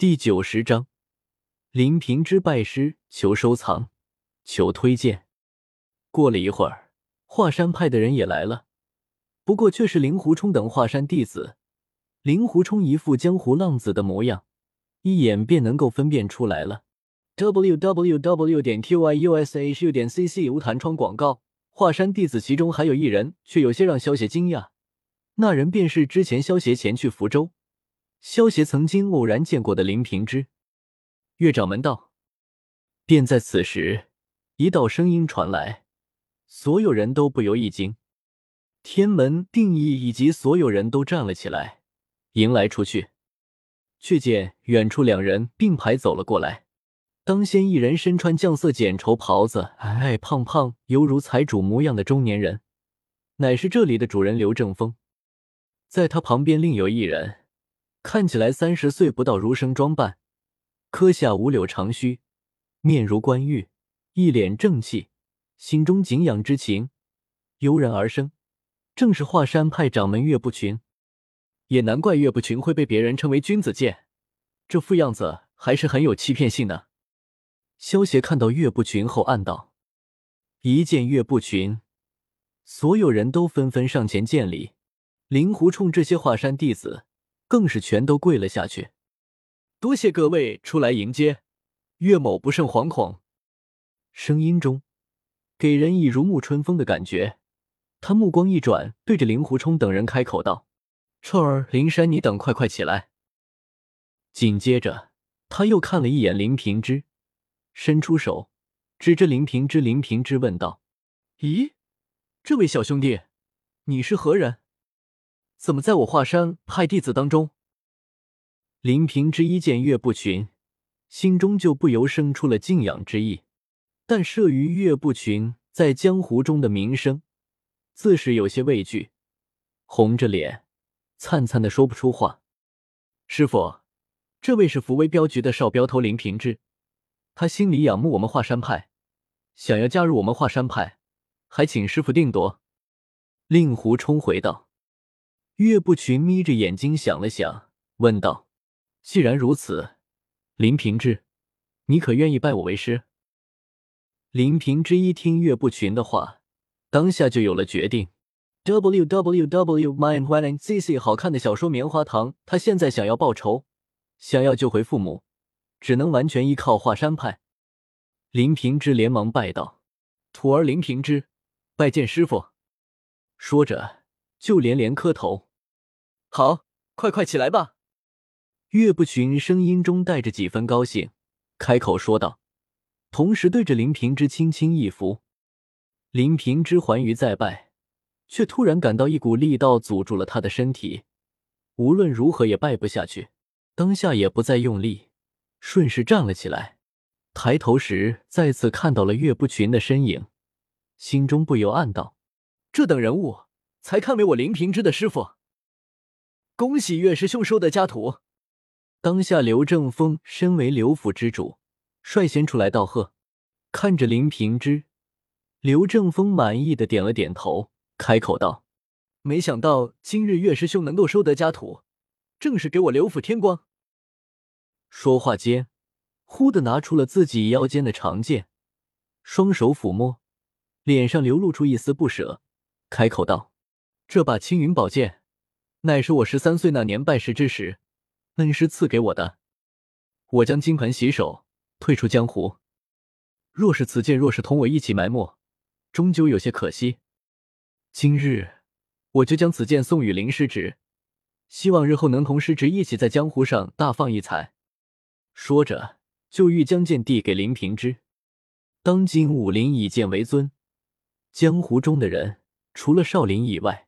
第九十章，林平之拜师，求收藏，求推荐。过了一会儿，华山派的人也来了，不过却是令狐冲等华山弟子。令狐冲一副江湖浪子的模样，一眼便能够分辨出来了。w w w 点 q y u s h u 点 c c 无弹窗广告。华山弟子其中还有一人，却有些让萧协惊讶。那人便是之前萧协前去福州。萧协曾经偶然见过的林平之，岳掌门道。便在此时，一道声音传来，所有人都不由一惊。天门定义以及所有人都站了起来，迎来出去。却见远处两人并排走了过来。当先一人身穿绛色剪绸袍子，矮矮胖胖，犹如财主模样的中年人，乃是这里的主人刘正风。在他旁边另有一人。看起来三十岁不到，儒生装扮，磕下五柳长须，面如冠玉，一脸正气，心中敬仰之情油然而生，正是华山派掌门岳不群。也难怪岳不群会被别人称为君子剑，这副样子还是很有欺骗性的。萧协看到岳不群后暗道：一见岳不群，所有人都纷纷上前见礼。令狐冲这些华山弟子。更是全都跪了下去，多谢各位出来迎接，岳某不胜惶恐。声音中给人以如沐春风的感觉。他目光一转，对着令狐冲等人开口道：“臭儿，灵山，你等快快起来。”紧接着，他又看了一眼林平之，伸出手指着林平之，林平之问道：“咦，这位小兄弟，你是何人？”怎么在我华山派弟子当中？林平之一见岳不群，心中就不由生出了敬仰之意。但慑于岳不群在江湖中的名声，自是有些畏惧，红着脸，灿灿的说不出话。师傅，这位是福威镖局的少镖头林平之，他心里仰慕我们华山派，想要加入我们华山派，还请师傅定夺。令狐冲回道。岳不群眯着眼睛想了想，问道：“既然如此，林平之，你可愿意拜我为师？”林平之一听岳不群的话，当下就有了决定。w w w m y n d c c 好看的小说棉花糖，他现在想要报仇，想要救回父母，只能完全依靠华山派。林平之连忙拜道：“徒儿林平之，拜见师傅。”说着就连连磕头。好，快快起来吧！岳不群声音中带着几分高兴，开口说道，同时对着林平之轻轻一扶。林平之还于再拜，却突然感到一股力道阻住了他的身体，无论如何也拜不下去。当下也不再用力，顺势站了起来。抬头时，再次看到了岳不群的身影，心中不由暗道：这等人物，才堪为我林平之的师傅。恭喜岳师兄收得家徒！当下刘正风身为刘府之主，率先出来道贺。看着林平之，刘正风满意的点了点头，开口道：“没想到今日岳师兄能够收得家徒，正是给我刘府添光。”说话间，忽的拿出了自己腰间的长剑，双手抚摸，脸上流露出一丝不舍，开口道：“这把青云宝剑。”乃是我十三岁那年拜师之时，恩师赐给我的。我将金盆洗手，退出江湖。若是此剑，若是同我一起埋没，终究有些可惜。今日，我就将此剑送与林师侄，希望日后能同师侄一起在江湖上大放异彩。说着，就欲将剑递给林平之。当今武林以剑为尊，江湖中的人除了少林以外。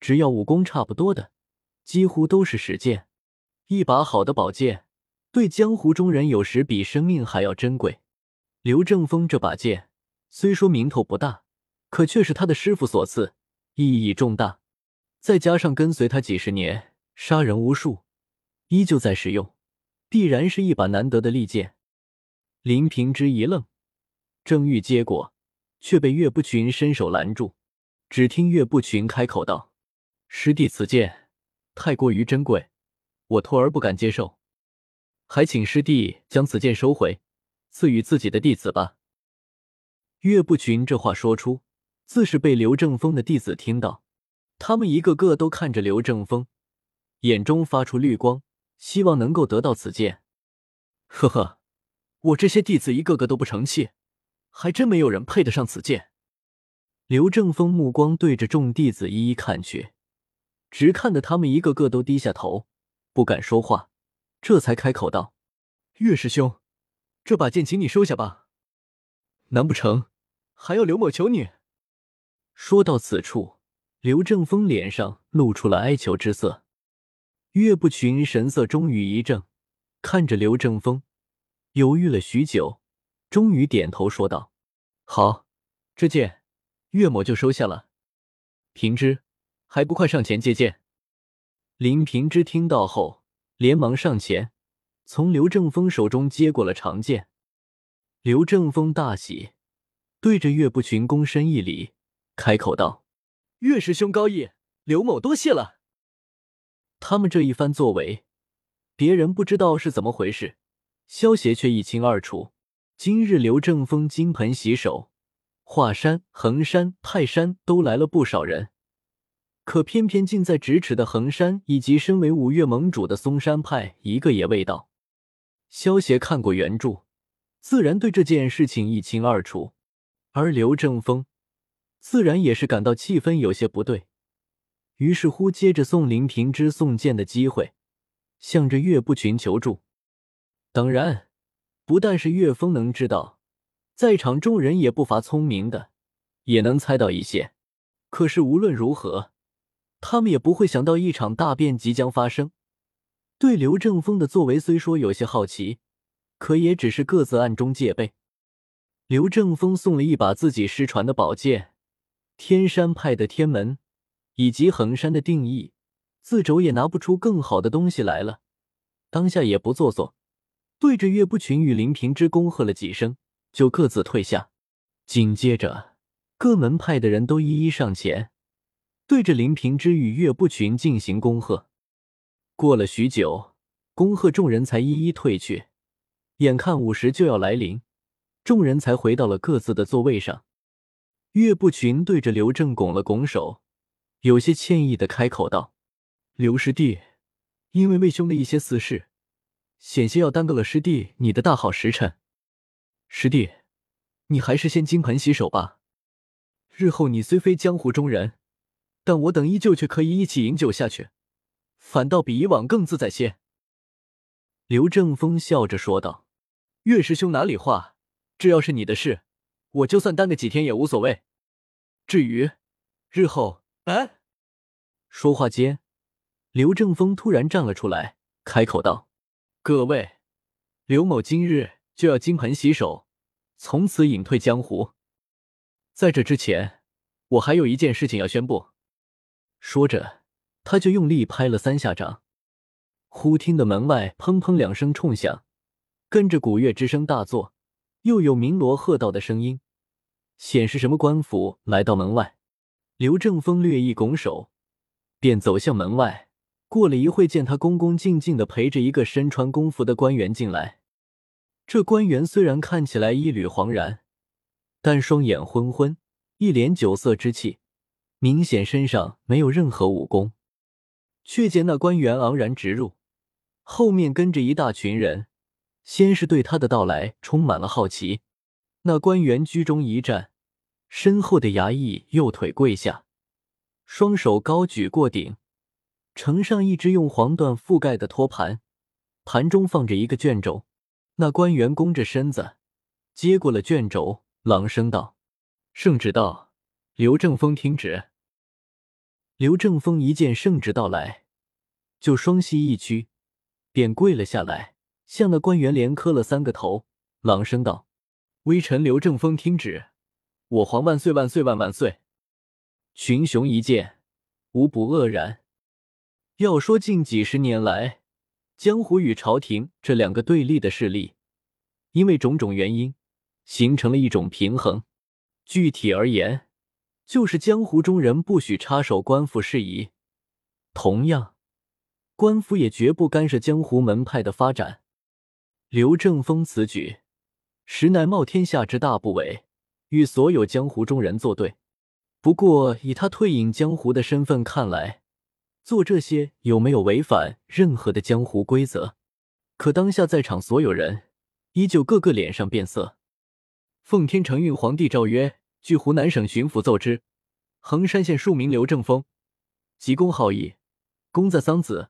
只要武功差不多的，几乎都是使剑。一把好的宝剑，对江湖中人有时比生命还要珍贵。刘正风这把剑虽说名头不大，可却是他的师傅所赐，意义重大。再加上跟随他几十年，杀人无数，依旧在使用，必然是一把难得的利剑。林平之一愣，正欲接过，却被岳不群伸手拦住。只听岳不群开口道。师弟，此剑太过于珍贵，我徒儿不敢接受。还请师弟将此剑收回，赐予自己的弟子吧。岳不群这话说出，自是被刘正风的弟子听到，他们一个个都看着刘正风，眼中发出绿光，希望能够得到此剑。呵呵，我这些弟子一个个都不成器，还真没有人配得上此剑。刘正风目光对着众弟子一一看去，只看得他们一个个都低下头，不敢说话，这才开口道：“岳师兄，这把剑请你收下吧。难不成还要刘某求你？”说到此处，刘正风脸上露出了哀求之色。岳不群神色终于一正，看着刘正风，犹豫了许久，终于点头说道：“好，这剑。”岳某就收下了。平之，还不快上前接剑！林平之听到后，连忙上前，从刘正风手中接过了长剑。刘正风大喜，对着岳不群躬身一礼，开口道：“岳师兄高义，刘某多谢了。”他们这一番作为，别人不知道是怎么回事，萧协却一清二楚。今日刘正风金盆洗手。华山、衡山、泰山都来了不少人，可偏偏近在咫尺的衡山以及身为五岳盟主的嵩山派一个也未到。萧协看过原著，自然对这件事情一清二楚，而刘正风自然也是感到气氛有些不对，于是乎接着送林平之送剑的机会，向着岳不群求助。当然，不但是岳峰能知道。在场众人也不乏聪明的，也能猜到一些。可是无论如何，他们也不会想到一场大变即将发生。对刘正风的作为虽说有些好奇，可也只是各自暗中戒备。刘正风送了一把自己失传的宝剑，天山派的天门以及衡山的定义，自轴也拿不出更好的东西来了。当下也不做作，对着岳不群与林平之恭贺了几声。就各自退下，紧接着各门派的人都一一上前，对着林平之与岳不群进行恭贺。过了许久，恭贺众人才一一退去。眼看午时就要来临，众人才回到了各自的座位上。岳不群对着刘正拱了拱手，有些歉意的开口道：“刘师弟，因为魏兄的一些私事，险些要耽搁了师弟你的大好时辰。”师弟，你还是先金盆洗手吧。日后你虽非江湖中人，但我等依旧却可以一起饮酒下去，反倒比以往更自在些。刘正风笑着说道：“岳师兄哪里话？这要是你的事，我就算耽搁几天也无所谓。至于日后……哎！”说话间，刘正风突然站了出来，开口道：“各位，刘某今日……”就要金盆洗手，从此隐退江湖。在这之前，我还有一件事情要宣布。说着，他就用力拍了三下掌。忽听得门外砰砰两声冲响，跟着鼓乐之声大作，又有鸣锣喝道的声音，显示什么官府来到门外。刘正风略一拱手，便走向门外。过了一会，见他恭恭敬敬的陪着一个身穿公服的官员进来。这官员虽然看起来一缕惶然，但双眼昏昏，一脸酒色之气，明显身上没有任何武功。却见那官员昂然直入，后面跟着一大群人，先是对他的到来充满了好奇。那官员居中一站，身后的衙役右腿跪下，双手高举过顶，呈上一只用黄缎覆盖的托盘，盘中放着一个卷轴。那官员弓着身子，接过了卷轴，朗声道：“圣旨到，刘正风听旨。”刘正风一见圣旨到来，就双膝一屈，便跪了下来，向那官员连磕了三个头，朗声道：“微臣刘正风听旨，我皇万岁万岁万万岁！”群雄一见，无不愕然。要说近几十年来，江湖与朝廷这两个对立的势力，因为种种原因，形成了一种平衡。具体而言，就是江湖中人不许插手官府事宜，同样，官府也绝不干涉江湖门派的发展。刘正风此举实乃冒天下之大不韪，与所有江湖中人作对。不过以他退隐江湖的身份看来，做这些有没有违反任何的江湖规则？可当下在场所有人依旧个个脸上变色。奉天承运皇帝诏曰：据湖南省巡抚奏之，衡山县庶民刘正风，急公好义，功在桑梓，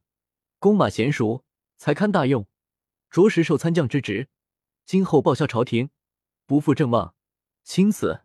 弓马娴熟，才堪大用，着实受参将之职。今后报效朝廷，不负正望，钦此。